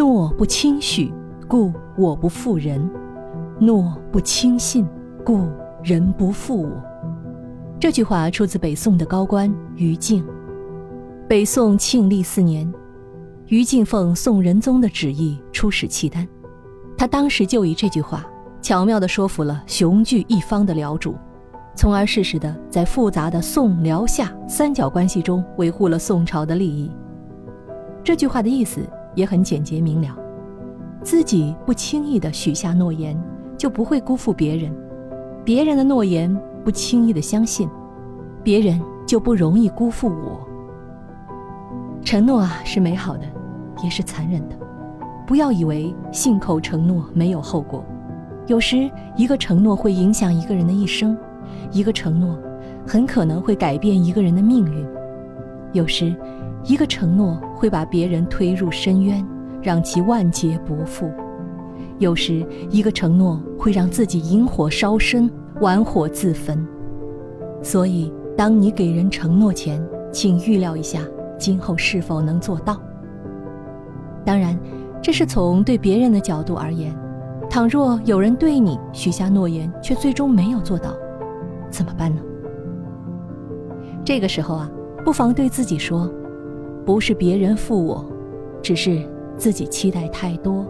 诺不轻许，故我不负人；诺不轻信，故人不负我。这句话出自北宋的高官于禁。北宋庆历四年，于禁奉宋仁宗的旨意出使契丹，他当时就以这句话巧妙地说服了雄踞一方的辽主，从而适时地在复杂的宋辽夏三角关系中维护了宋朝的利益。这句话的意思也很简洁明了：自己不轻易的许下诺言，就不会辜负别人；别人的诺言不轻易的相信，别人就不容易辜负我。承诺啊，是美好的，也是残忍的。不要以为信口承诺没有后果，有时一个承诺会影响一个人的一生，一个承诺很可能会改变一个人的命运。有时，一个承诺会把别人推入深渊，让其万劫不复；有时，一个承诺会让自己引火烧身，玩火自焚。所以，当你给人承诺前，请预料一下。今后是否能做到？当然，这是从对别人的角度而言。倘若有人对你许下诺言，却最终没有做到，怎么办呢？这个时候啊，不妨对自己说：“不是别人负我，只是自己期待太多。”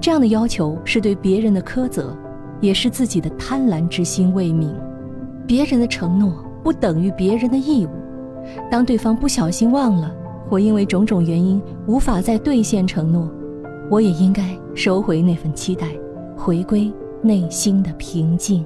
这样的要求是对别人的苛责，也是自己的贪婪之心未泯。别人的承诺不等于别人的义务。当对方不小心忘了，或因为种种原因无法再兑现承诺，我也应该收回那份期待，回归内心的平静。